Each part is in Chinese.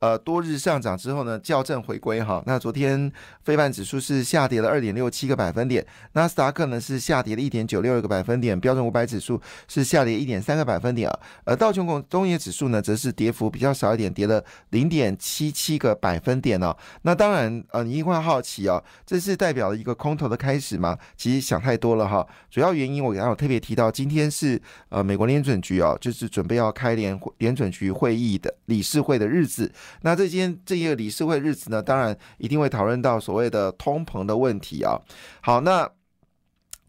呃，多日上涨之后呢，校正回归哈。那昨天非半指数是下跌了二点六七个百分点，纳斯达克呢是下跌了一点九六个百分点，标准五百指数是下跌一点三个百分点啊。而道琼工工业指数呢，则是跌幅比较少一点，跌了零点七七个百分点哦。那当然，呃，你一定会好奇哦，这是代表了一个空头的开始吗？其实想太多了哈。主要原因我刚刚有特别提到，今天是呃美国联准局哦，就是准备要开联联准局会议的理事会的日子。那这今天这一个理事会日子呢，当然一定会讨论到所谓的通膨的问题啊。好，那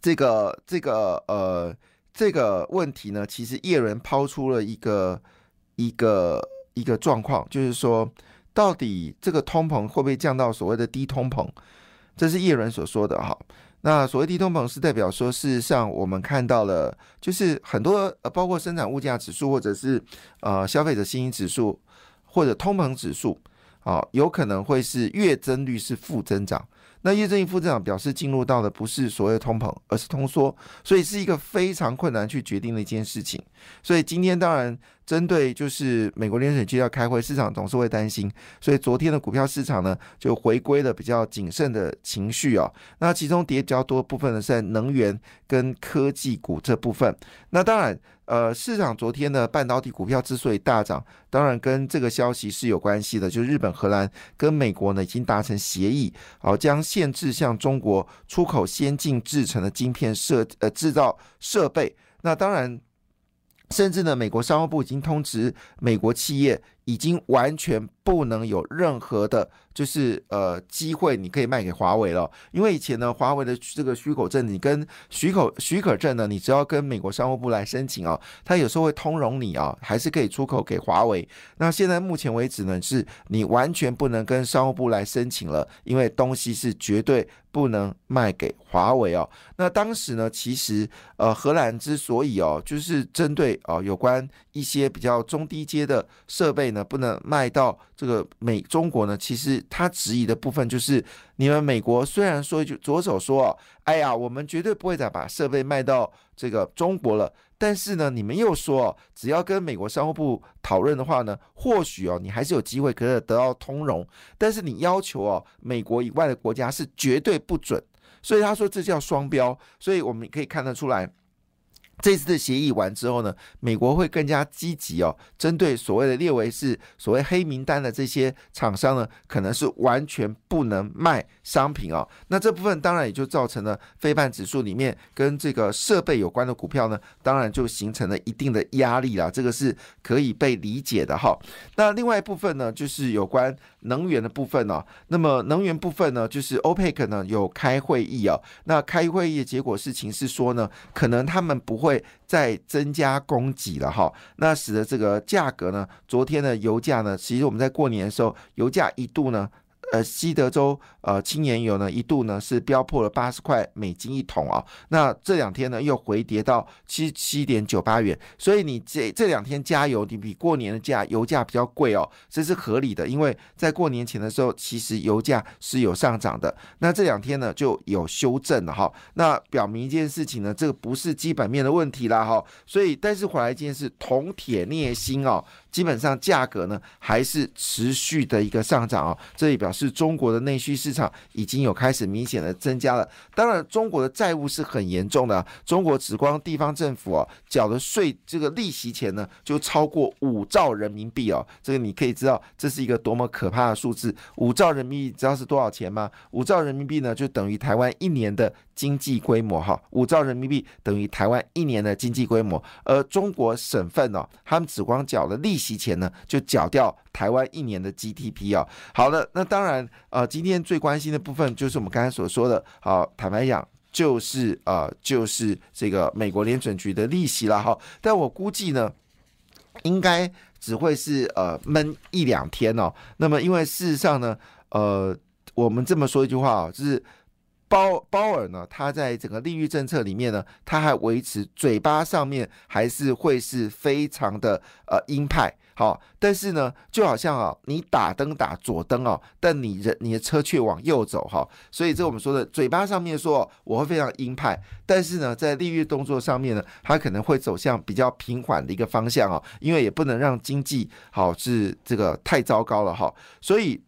这个这个呃这个问题呢，其实叶伦抛出了一个一个一个状况，就是说到底这个通膨会不会降到所谓的低通膨？这是叶伦所说的哈。那所谓低通膨是代表说，事实上我们看到了，就是很多呃，包括生产物价指数或者是呃消费者信心指数。或者通膨指数，啊，有可能会是月增率是负增长。那月增率负增长表示进入到的不是所谓通膨，而是通缩，所以是一个非常困难去决定的一件事情。所以今天当然。针对就是美国联准局要开会，市场总是会担心，所以昨天的股票市场呢就回归了比较谨慎的情绪哦。那其中跌比较多部分呢是在能源跟科技股这部分。那当然，呃，市场昨天的半导体股票之所以大涨，当然跟这个消息是有关系的，就是日本、荷兰跟美国呢已经达成协议，好将限制向中国出口先进制成的晶片设呃制造设备。那当然。甚至呢，美国商务部已经通知美国企业，已经完全不能有任何的。就是呃机会，你可以卖给华为了，因为以前呢，华为的这个许可证，你跟许可许可证呢，你只要跟美国商务部来申请啊，它有时候会通融你啊，还是可以出口给华为。那现在目前为止呢，是你完全不能跟商务部来申请了，因为东西是绝对不能卖给华为哦。那当时呢，其实呃荷兰之所以哦，就是针对哦有关一些比较中低阶的设备呢，不能卖到这个美中国呢，其实。他质疑的部分就是，你们美国虽然说就左手说，哎呀，我们绝对不会再把设备卖到这个中国了，但是呢，你们又说，只要跟美国商务部讨论的话呢，或许哦，你还是有机会可以得到通融，但是你要求哦，美国以外的国家是绝对不准，所以他说这叫双标，所以我们可以看得出来。这次的协议完之后呢，美国会更加积极哦，针对所谓的列为是所谓黑名单的这些厂商呢，可能是完全不能卖商品哦。那这部分当然也就造成了非半指数里面跟这个设备有关的股票呢，当然就形成了一定的压力啦，这个是可以被理解的哈。那另外一部分呢，就是有关能源的部分呢。那么能源部分呢，就是欧佩克呢有开会议啊。那开会议的结果事情是说呢，可能他们不。会再增加供给了哈，那使得这个价格呢，昨天的油价呢，其实我们在过年的时候，油价一度呢。呃，西德州呃轻盐油呢一度呢是飙破了八十块美金一桶啊，那这两天呢又回跌到七七点九八元，所以你这这两天加油，你比过年的价油价比较贵哦，这是合理的，因为在过年前的时候，其实油价是有上涨的，那这两天呢就有修正了哈，那表明一件事情呢，这个不是基本面的问题啦哈，所以但是回来一件事，铜铁镍锌哦。基本上价格呢还是持续的一个上涨啊，这也表示中国的内需市场已经有开始明显的增加了。当然，中国的债务是很严重的，中国只光地方政府啊缴的税这个利息钱呢就超过五兆人民币哦，这个你可以知道这是一个多么可怕的数字。五兆人民币知道是多少钱吗？五兆人民币呢就等于台湾一年的经济规模哈，五兆人民币等于台湾一年的经济规模，而中国省份呢，他们只光缴了利息。提前呢就缴掉台湾一年的 GDP 啊。好的，那当然呃，今天最关心的部分就是我们刚才所说的，好，坦白讲就是呃，就是这个美国联准局的利息了哈。但我估计呢，应该只会是呃闷一两天哦。那么因为事实上呢，呃，我们这么说一句话啊，就是鲍鲍尔呢，他在整个利率政策里面呢，他还维持嘴巴上面还是会是非常的呃鹰派，好，但是呢，就好像啊，你打灯打左灯哦，但你人你的车却往右走哈，所以这我们说的嘴巴上面说我会非常鹰派，但是呢，在利率动作上面呢，它可能会走向比较平缓的一个方向哦，因为也不能让经济好是这个太糟糕了哈，所以。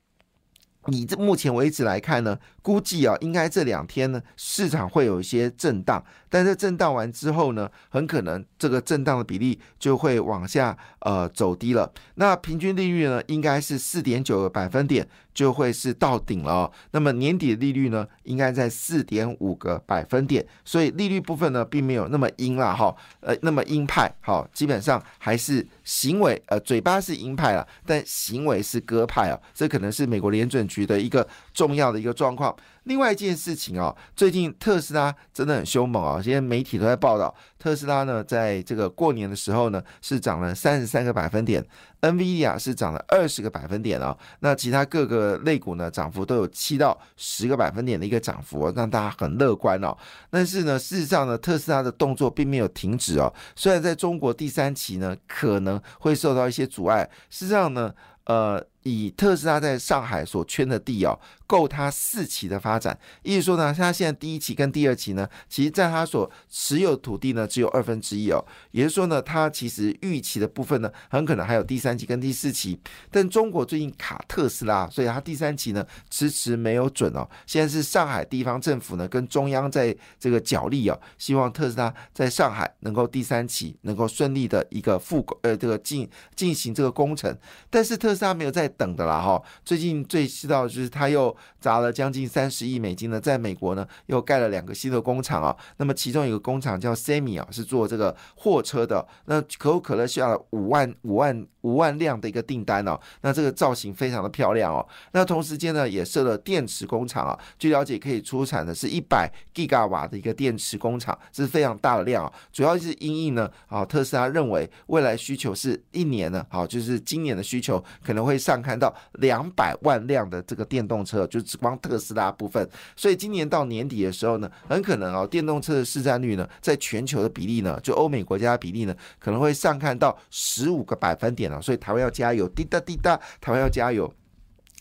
你这目前为止来看呢，估计啊，应该这两天呢，市场会有一些震荡，但是震荡完之后呢，很可能这个震荡的比例就会往下呃走低了。那平均利率呢，应该是四点九个百分点。就会是到顶了，那么年底的利率呢，应该在四点五个百分点，所以利率部分呢，并没有那么鹰了哈，呃，那么鹰派，好，基本上还是行为，呃，嘴巴是鹰派了，但行为是鸽派啊，这可能是美国联准局的一个重要的一个状况。另外一件事情哦，最近特斯拉真的很凶猛啊！现在媒体都在报道，特斯拉呢，在这个过年的时候呢，是涨了三十三个百分点，NVIDIA 是涨了二十个百分点啊。那其他各个类股呢，涨幅都有七到十个百分点的一个涨幅，让大家很乐观哦。但是呢，事实上呢，特斯拉的动作并没有停止哦。虽然在中国第三期呢，可能会受到一些阻碍，事实上呢，呃。以特斯拉在上海所圈的地哦，够它四期的发展。意思说呢，它现在第一期跟第二期呢，其实在它所持有土地呢，只有二分之一哦。也就是说呢，它其实预期的部分呢，很可能还有第三期跟第四期。但中国最近卡特斯拉，所以它第三期呢，迟迟没有准哦。现在是上海地方政府呢，跟中央在这个角力哦，希望特斯拉在上海能够第三期能够顺利的一个复呃这个进进行这个工程。但是特斯拉没有在。等的啦哈，最近最知道就是他又砸了将近三十亿美金呢，在美国呢又盖了两个新的工厂啊。那么其中一个工厂叫 Semi 啊，是做这个货车的。那可口可乐需要五万五万五万辆的一个订单哦。那这个造型非常的漂亮哦。那同时间呢也设了电池工厂啊。据了解可以出产的是一百 g 瓦的一个电池工厂，是非常大的量啊。主要是因应呢啊，特斯拉认为未来需求是一年呢，好就是今年的需求可能会上。看到两百万辆的这个电动车，就只光特斯拉部分，所以今年到年底的时候呢，很可能哦，电动车的市占率呢，在全球的比例呢，就欧美国家的比例呢，可能会上看到十五个百分点了。所以台湾要加油，滴答滴答，台湾要加油。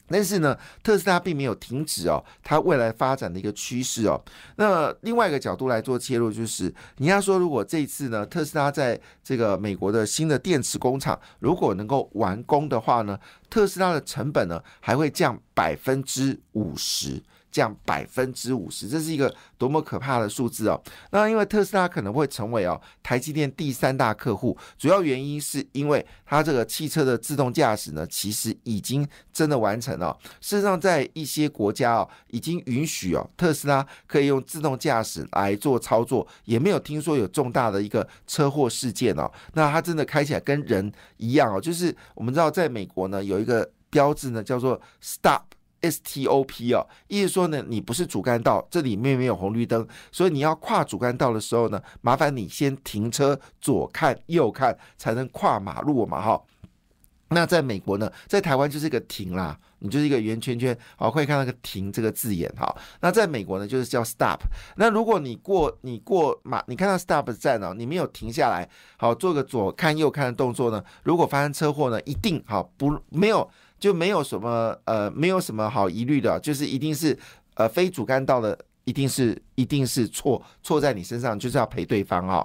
但是呢，特斯拉并没有停止哦，它未来发展的一个趋势哦。那另外一个角度来做切入，就是你要说，如果这一次呢，特斯拉在这个美国的新的电池工厂如果能够完工的话呢，特斯拉的成本呢还会降百分之五十。降百分之五十，这是一个多么可怕的数字哦！那因为特斯拉可能会成为哦台积电第三大客户，主要原因是因为它这个汽车的自动驾驶呢，其实已经真的完成了。事实上，在一些国家哦，已经允许哦特斯拉可以用自动驾驶来做操作，也没有听说有重大的一个车祸事件哦。那它真的开起来跟人一样哦，就是我们知道在美国呢有有一个标志呢叫做 Stop。STOP 哦，意思说呢，你不是主干道，这里面没有红绿灯，所以你要跨主干道的时候呢，麻烦你先停车，左看右看，才能跨马路嘛，哈。那在美国呢，在台湾就是一个停啦，你就是一个圆圈圈，好，可以看到个停这个字眼，哈。那在美国呢，就是叫 stop。那如果你过你过马，你看到 stop 站哦，你没有停下来，好，做个左看右看的动作呢，如果发生车祸呢，一定好不没有。就没有什么呃，没有什么好疑虑的，就是一定是呃非主干道的，一定是一定是错错在你身上，就是要赔对方啊。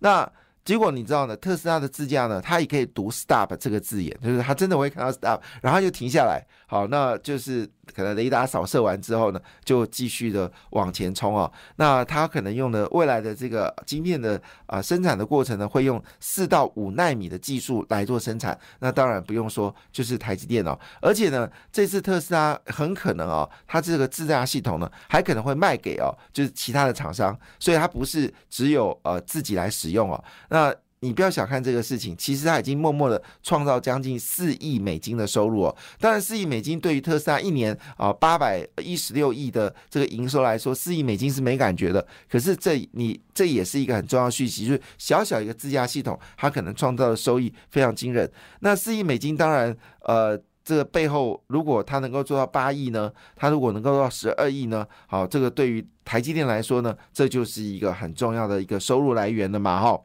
那结果你知道呢？特斯拉的自驾呢，它也可以读 stop 这个字眼，就是它真的会看到 stop，然后就停下来。好，那就是。可能雷达扫射完之后呢，就继续的往前冲哦。那它可能用的未来的这个晶片的啊生产的过程呢，会用四到五纳米的技术来做生产。那当然不用说，就是台积电哦。而且呢，这次特斯拉很可能哦，它这个自驾系统呢，还可能会卖给哦，就是其他的厂商。所以它不是只有呃自己来使用哦。那你不要小看这个事情，其实它已经默默的创造将近四亿美金的收入哦。当然，四亿美金对于特斯拉一年啊八百一十六亿的这个营收来说，四亿美金是没感觉的。可是这你这也是一个很重要讯息，就是小小一个自驾系统，它可能创造的收益非常惊人。那四亿美金当然呃。这个背后，如果它能够做到八亿呢？它如果能够做到十二亿呢？好，这个对于台积电来说呢，这就是一个很重要的一个收入来源了嘛，哈。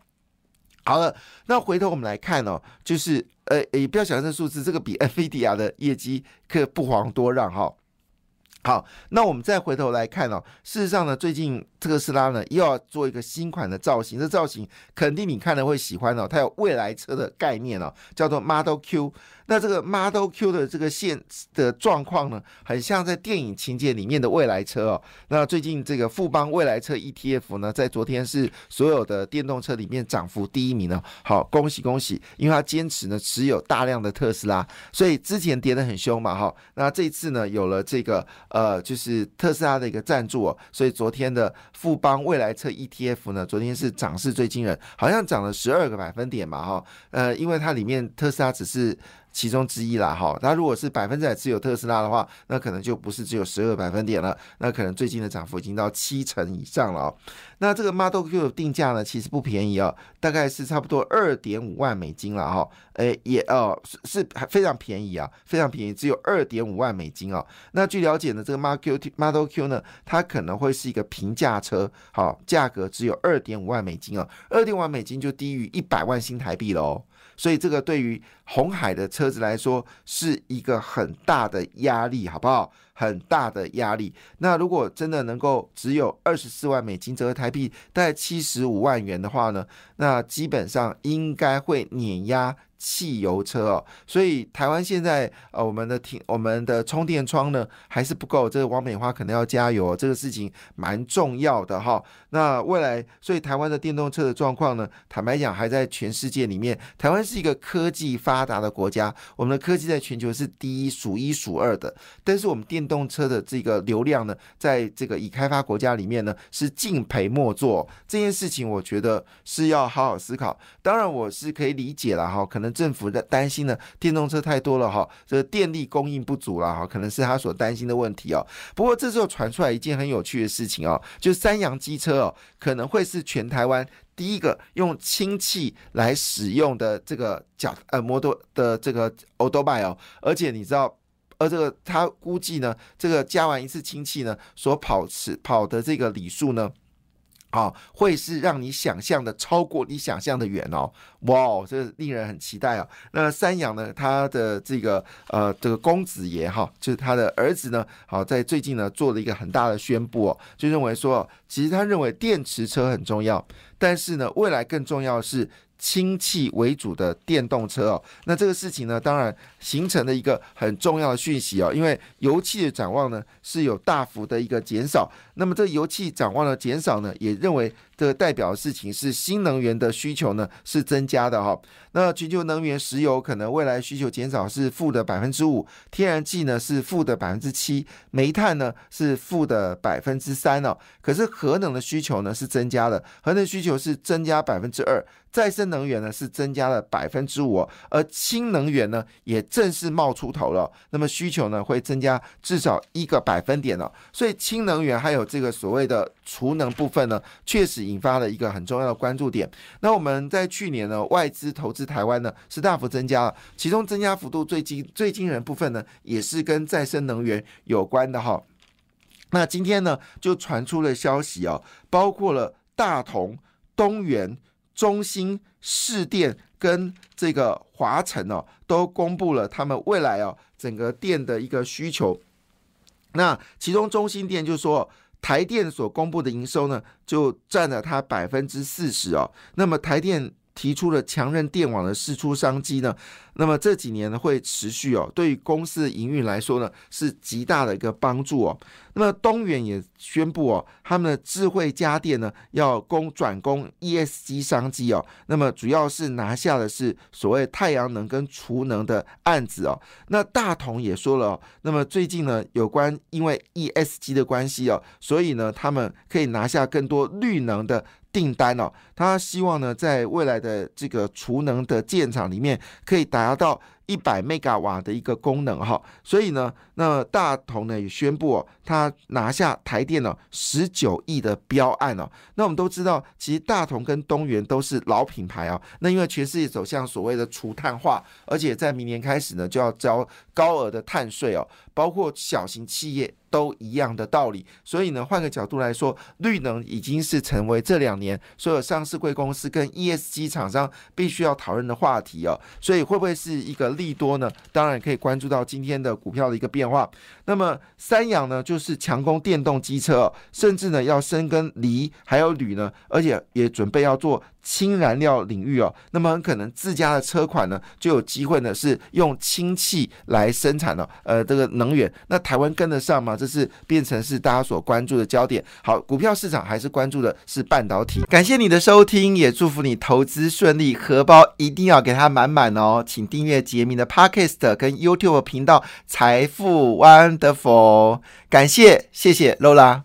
好了，那回头我们来看哦，就是呃，也不要小看这数字，这个比 NVIDIA 的业绩可不遑多让哈。好，那我们再回头来看哦，事实上呢，最近。特斯拉呢又要做一个新款的造型，这造型肯定你看了会喜欢哦。它有未来车的概念哦，叫做 Model Q。那这个 Model Q 的这个现的状况呢，很像在电影情节里面的未来车哦。那最近这个富邦未来车 ETF 呢，在昨天是所有的电动车里面涨幅第一名呢。好，恭喜恭喜，因为它坚持呢持有大量的特斯拉，所以之前跌得很凶嘛哈。那这次呢有了这个呃，就是特斯拉的一个赞助哦，所以昨天的。富邦未来车 ETF 呢，昨天是涨势最惊人，好像涨了十二个百分点嘛，哈，呃，因为它里面特斯拉只是。其中之一啦，哈，它如果是百分之百持有特斯拉的话，那可能就不是只有十二百分点了，那可能最近的涨幅已经到七成以上了。那这个 Model Q 的定价呢，其实不便宜啊，大概是差不多二点五万美金了，哈，诶，也哦是是非常便宜啊，非常便宜，只有二点五万美金哦。那据了解呢，这个 Model Q Model Q 呢，它可能会是一个平价车，好，价格只有二点五万美金啊，二点五万美金就低于一百万新台币了哦。所以这个对于红海的车子来说是一个很大的压力，好不好？很大的压力。那如果真的能够只有二十四万美金，折合台币大概七十五万元的话呢，那基本上应该会碾压。汽油车哦，所以台湾现在呃，我们的停我们的充电桩呢还是不够，这个王美花可能要加油，这个事情蛮重要的哈。那未来，所以台湾的电动车的状况呢，坦白讲还在全世界里面，台湾是一个科技发达的国家，我们的科技在全球是第一数一数二的，但是我们电动车的这个流量呢，在这个已开发国家里面呢是敬陪末座，这件事情我觉得是要好好思考。当然我是可以理解了哈，可能。政府的担心呢，电动车太多了哈，这个电力供应不足了哈，可能是他所担心的问题哦。不过这时候传出来一件很有趣的事情哦，就三洋机车哦，可能会是全台湾第一个用氢气来使用的这个脚呃摩托的这个 o d o b i 哦，而且你知道，而这个他估计呢，这个加完一次氢气呢，所跑跑的这个里数呢。啊，会是让你想象的超过你想象的远哦，哇，这令人很期待啊。那三阳呢，他的这个呃这个公子爷哈，就是他的儿子呢，好在最近呢做了一个很大的宣布哦，就认为说，其实他认为电池车很重要，但是呢，未来更重要的是。氢气为主的电动车哦，那这个事情呢，当然形成了一个很重要的讯息哦，因为油气的展望呢是有大幅的一个减少，那么这油气展望的减少呢，也认为。这代表的事情是新能源的需求呢是增加的哈，那全球能源石油可能未来需求减少是负的百分之五，天然气呢是负的百分之七，煤炭呢是负的百分之三哦，可是核能的需求呢是增加的，核能需求是增加百分之二，再生能源呢是增加了百分之五，而氢能源呢也正式冒出头了，那么需求呢会增加至少一个百分点了，所以氢能源还有这个所谓的储能部分呢，确实。引发了一个很重要的关注点。那我们在去年呢，外资投资台湾呢是大幅增加了，其中增加幅度最惊最惊人部分呢，也是跟再生能源有关的哈。那今天呢，就传出了消息哦，包括了大同、东元、中兴、市电跟这个华晨哦，都公布了他们未来哦整个电的一个需求。那其中中兴电就说。台电所公布的营收呢，就占了它百分之四十哦。那么台电提出了强韧电网的释出商机呢？那么这几年呢会持续哦，对于公司的营运来说呢是极大的一个帮助哦。那么东元也宣布哦，他们的智慧家电呢要攻转攻 ESG 商机哦。那么主要是拿下的是所谓太阳能跟储能的案子哦。那大同也说了，哦那么最近呢有关因为 ESG 的关系哦，所以呢他们可以拿下更多绿能的订单哦。他希望呢在未来的这个储能的建厂里面可以达。到。一百 mega 瓦的一个功能哈，所以呢，那大同呢也宣布哦，他拿下台电呢十九亿的标案哦。那我们都知道，其实大同跟东元都是老品牌啊。那因为全世界走向所谓的除碳化，而且在明年开始呢就要交高额的碳税哦，包括小型企业。都一样的道理，所以呢，换个角度来说，绿能已经是成为这两年所有上市贵公司跟 ESG 厂商必须要讨论的话题哦。所以会不会是一个利多呢？当然可以关注到今天的股票的一个变化。那么三洋呢，就是强攻电动机车，哦甚至呢要深耕锂还有铝呢，而且也准备要做。氢燃料领域哦，那么很可能自家的车款呢就有机会呢是用氢气来生产了，呃，这个能源，那台湾跟得上吗？这是变成是大家所关注的焦点。好，股票市场还是关注的是半导体。感谢你的收听，也祝福你投资顺利，荷包一定要给它满满哦。请订阅杰明的 Podcast 跟 YouTube 频道财富 Wonderful，感谢，谢谢 Lola。